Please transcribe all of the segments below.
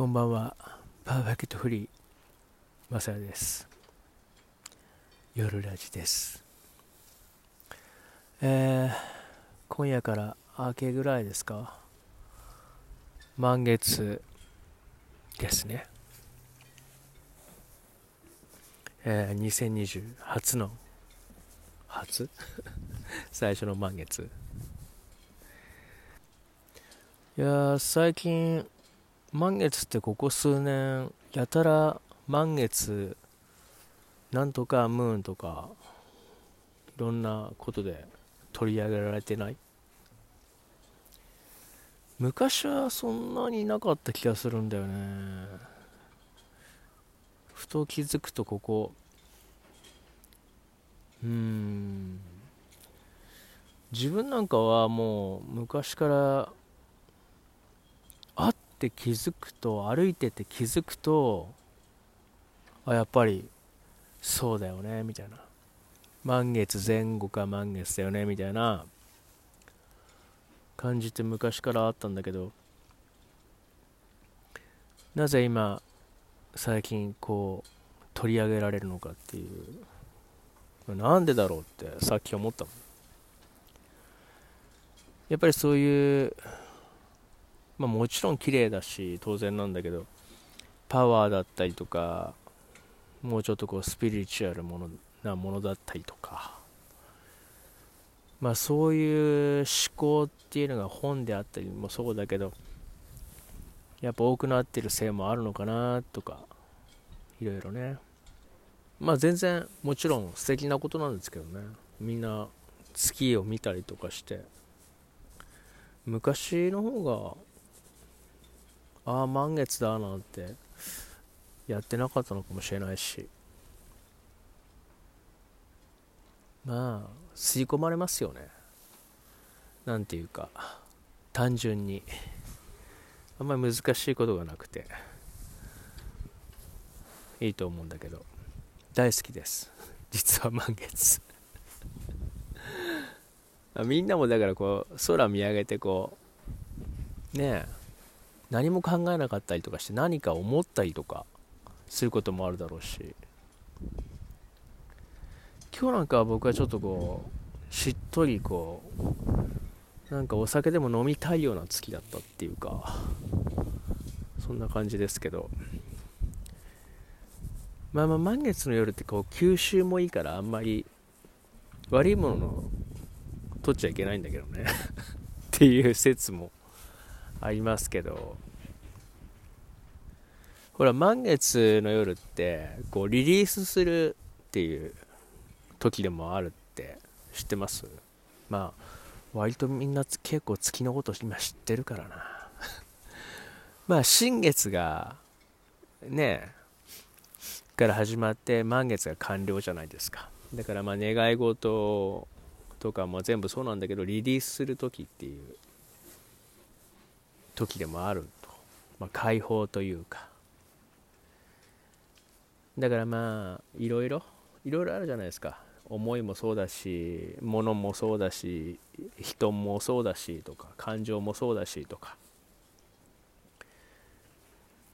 こんばんは。パーフェクトフリー、マサです。夜ラジです。えー、今夜から明けぐらいですか？満月ですね。えー、2020初の、初 最初の満月。いや、最近、満月ってここ数年やたら満月なんとかムーンとかいろんなことで取り上げられてない？昔はそんなになかった気がするんだよね。ふと気づくとここ。うん。自分なんかはもう昔からて気づくと歩いてて気づくとあやっぱりそうだよねみたいな。満月前後か満月だよねみたいな。感じって昔からあったんだけど。なぜ今最近こう取り上げられるのかっていう。なんでだろうってさっき思ったもんやっぱりそういうまあ、もちろん綺麗だし当然なんだけどパワーだったりとかもうちょっとこうスピリチュアルものなものだったりとか。まあそういう思考っていうのが本であったりもそうだけどやっぱ多くなってるせいもあるのかなとかいろいろね。まあ全然もちろん素敵なことなんですけどね。みんな月を見たりとかして昔の方がああ満月だなんて。やってなかったのかもしれないし。まあ吸い込まれますよね。なんていうか。単純に。あんまり難しいことがなくて。いいと思うんだけど。大好きです。実は満月。みんなもだからこう空見上げてこうねえ。何も考えなかったりとかして何か思ったりとかすることもあるだろうし。今日なんかは僕はちょっとこうしっとりこうなんかお酒でも飲みたいような月だったっていうかそんな感じですけど。まあまあ満月の夜ってこう吸収もいいからあんまり悪いものを取っちゃいけないんだけどね。っていう説もありますけど。ほら満月の夜ってこうリリースするっていう時でもあるって知ってます？まあ割とみんな結構月のこと今知ってるからな。まあ新月がねから始まって満月が完了じゃないですか。だからまあ願い事とかも全部そうなんだけどリリースする時っていう時でもあると、まあ、解放というか。だからまあいろいろいろいろあるじゃないですか。思いもそうだし物もそうだし人もそうだしとか感情もそうだしとか。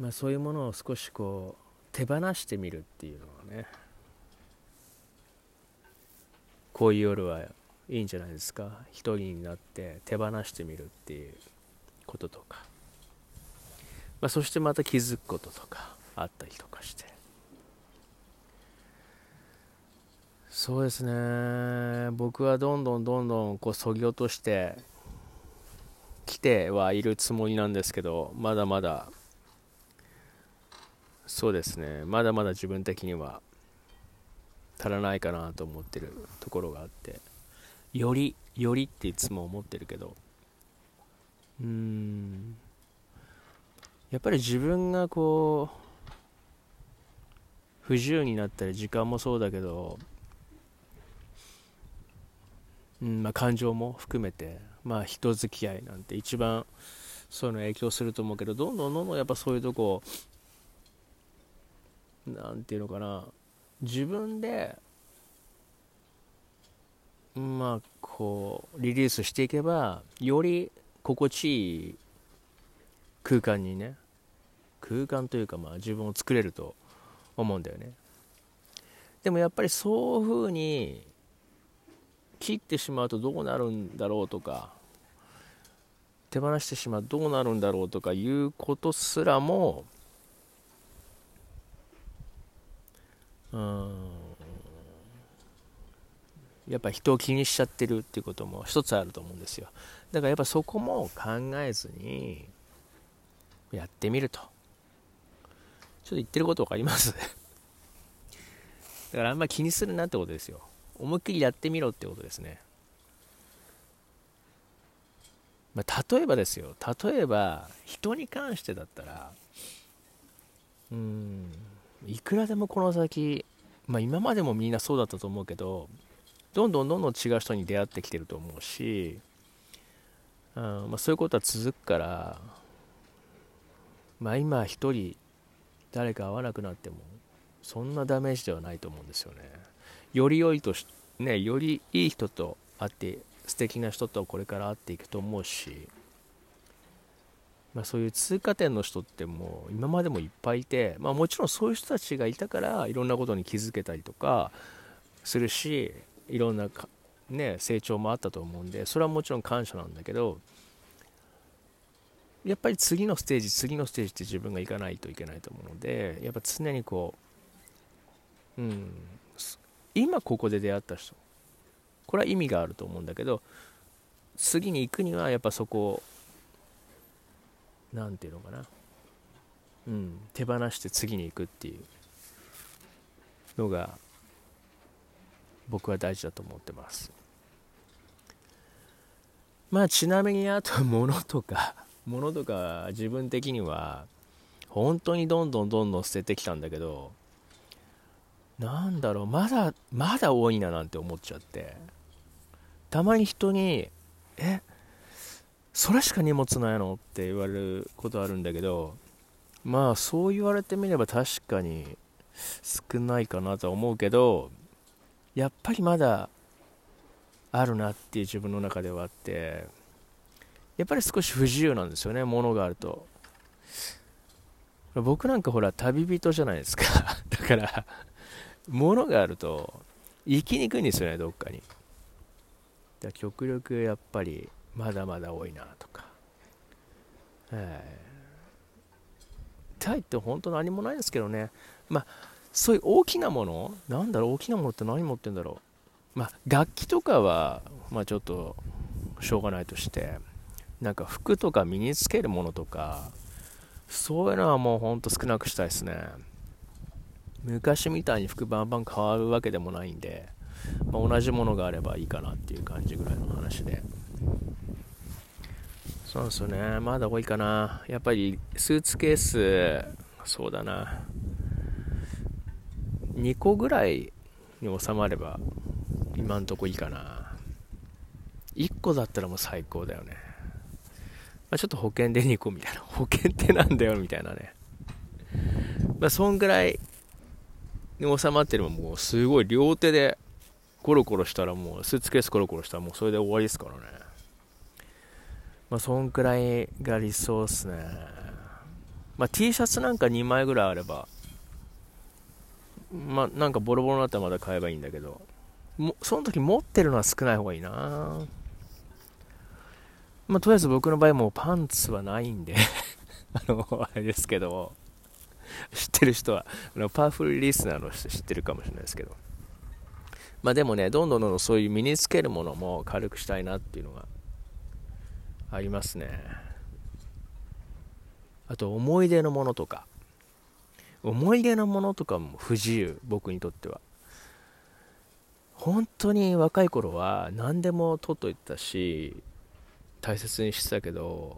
まあそういうものを少しこう手放してみるっていうのはねこういう夜はいいんじゃないですか。一人になって手放してみるっていう。こととか、まあ、そしてまた気づくこととかあったりとかして。そうですね。僕はどんどんどんどんこうそぎ落としてきてはいるつもりなんですけどまだまだ。そうですね。まだまだ自分的には足らないかなと思ってるところがあってよりよりっていつも思ってるけどうん。やっぱり自分がこう不自由になったり時間もそうだけど、うんまあ、感情も含めて、まあ、人付き合いなんて一番そういうの影響すると思うけどどんどんどんどんやっぱそういうとこなんていうのかな自分でまあこうリリースしていけばより心地いい空間にね空間というかまあ自分を作れると思うんだよね。でもやっぱりそういうふうに切ってしまうとどうなるんだろうとか手放してしまうとどうなるんだろうとかいうことすらもうんやっぱ人を気にしちゃってるっていうことも一つあると思うんですよ。だからやっぱそこも考えずにやってみると。ちょっと言ってること分かります？だからあんま気にするなってことですよ。思いっきりやってみろってことですね。まあ、例えばですよ。例えば人に関してだったらうんいくらでもこの先、まあ、今までもみんなそうだったと思うけどどんどんどんどん違う人に出会ってきてると思うし、うんまあ、そういうことは続くから、まあ、今一人誰か会わなくなってもそんなダメージではないと思うんですよね。より良いとしねよりいい人と会って素敵な人とこれから会っていくと思うし、まあ、そういう通過点の人ってもう今までもいっぱいいて、まあ、もちろんそういう人たちがいたからいろんなことに気づけたりとかするしいろんなね、成長もあったと思うんでそれはもちろん感謝なんだけどやっぱり次のステージ次のステージって自分が行かないといけないと思うのでやっぱ常にこう、うん、今ここで出会った人これは意味があると思うんだけど次に行くにはやっぱそこを何て言うのかなうん手放して次に行くっていうのが僕は大事だと思ってますまあちなみにあと物とか 物とか自分的には本当にどんどんどんどん捨ててきたんだけどなんだろうまだまだ多いななんて思っちゃってたまに人に「えそれしか荷物ないの?」って言われることあるんだけどまあそう言われてみれば確かに少ないかなとは思うけどやっぱりまだあるなっていう自分の中ではあってやっぱり少し不自由なんですよね物があると。僕なんかほら旅人じゃないですか。だから物があると行きにくいんですよねどっかに。だ極力やっぱりまだまだ多いなとか、えー、タイって本当何もないんですけどね。まあそういう大きなもの？なんだろう？大きなものって何持ってんだろう？まあ楽器とかはまあちょっとしょうがないとしてなんか服とか身につけるものとかそういうのはもうほんと少なくしたいですね。昔みたいに服バンバン変わるわけでもないんでまあ、同じものがあればいいかなっていう感じぐらいの話で。そうですよね。まだ多いかな。やっぱりスーツケース。そうだな。2個ぐらいに収まれば今んとこいいかな。1個だったらもう最高だよね、まあ、ちょっと保険で2個みたいな。保険ってなんだよみたいなね。まあそんぐらいに収まってるももうすごい両手でコロコロしたらもうスーツケースコロコロしたらもうそれで終わりですからね。まあそんくらいが理想っすね。まあ T シャツなんか2枚ぐらいあればまあなんかボロボロになったらまだ買えばいいんだけど。もその時持ってるのは少ない方がいいな。まあとりあえず僕の場合もパンツはないんで。あのあれですけど。知ってる人はあのパワフルリスナーの人知ってるかもしれないですけど。まあでもね、どんどんどんどんそういう身につけるものも軽くしたいなっていうのがありますね。あと思い出のものとか。思い出のものとかも不自由、僕にとっては。本当に若い頃は何でも取っといたし、大切にしてたけど、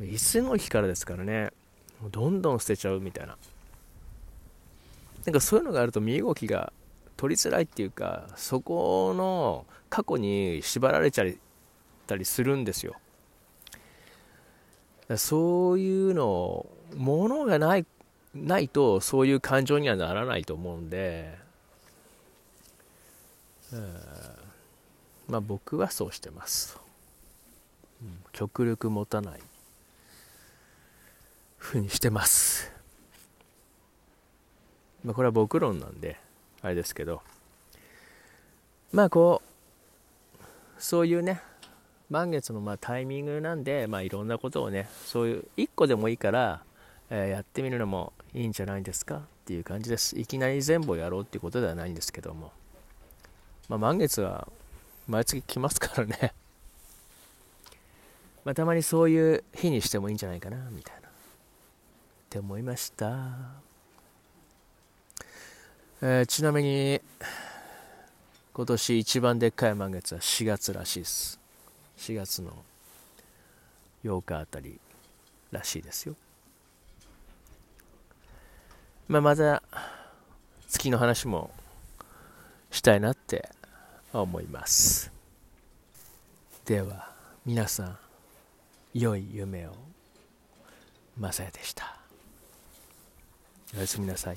いつの日からですからね、どんどん捨てちゃうみたいな。なんかそういうのがあると身動きが取りづらいっていうかそこの過去に縛られちゃったりするんですよそういうのものがないないとそういう感情にはならないと思うんで、うん、まあ僕はそうしてます、極力持たないふうにしてます。まあこれは僕論なんであれですけど。まあこうそういうね満月のまあタイミングなんで、まあ、いろんなことをねそういう1個でもいいから、えー、やってみるのもいいんじゃないですかっていう感じです。いきなり全部やろうっていうことではないんですけども、まあ、満月は毎月来ますからね。まあ、たまにそういう日にしてもいいんじゃないかなみたいな。って思いました、えー、ちなみに今年一番でっかい満月は4月らしいです。4月の8日あたりらしいですよ。まあ、また月の話もしたいなって思います。では皆さん良い夢を。まさやでした。おやすみなさい。